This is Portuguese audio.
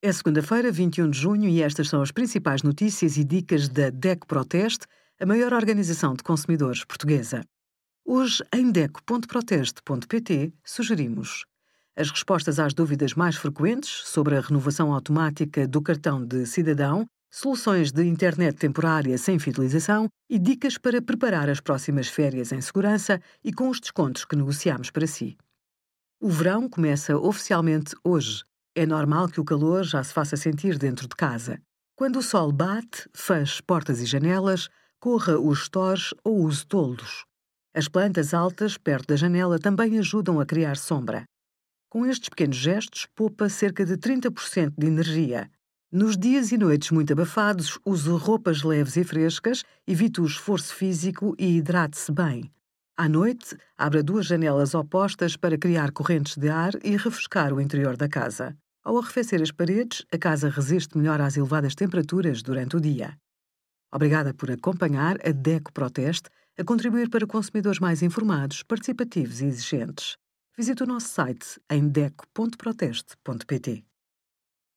É segunda-feira, 21 de junho, e estas são as principais notícias e dicas da DEC Proteste, a maior organização de consumidores portuguesa. Hoje, em DEC.proteste.pt, sugerimos as respostas às dúvidas mais frequentes sobre a renovação automática do cartão de cidadão, soluções de internet temporária sem fidelização e dicas para preparar as próximas férias em segurança e com os descontos que negociamos para si. O verão começa oficialmente hoje é normal que o calor já se faça sentir dentro de casa. Quando o sol bate, feche portas e janelas, corra os stores ou use toldos. As plantas altas perto da janela também ajudam a criar sombra. Com estes pequenos gestos, poupa cerca de 30% de energia. Nos dias e noites muito abafados, use roupas leves e frescas, evite o esforço físico e hidrate-se bem. À noite, abra duas janelas opostas para criar correntes de ar e refrescar o interior da casa. Ao arrefecer as paredes, a casa resiste melhor às elevadas temperaturas durante o dia. Obrigada por acompanhar a DECO Proteste a contribuir para consumidores mais informados, participativos e exigentes. Visite o nosso site em deco.proteste.pt.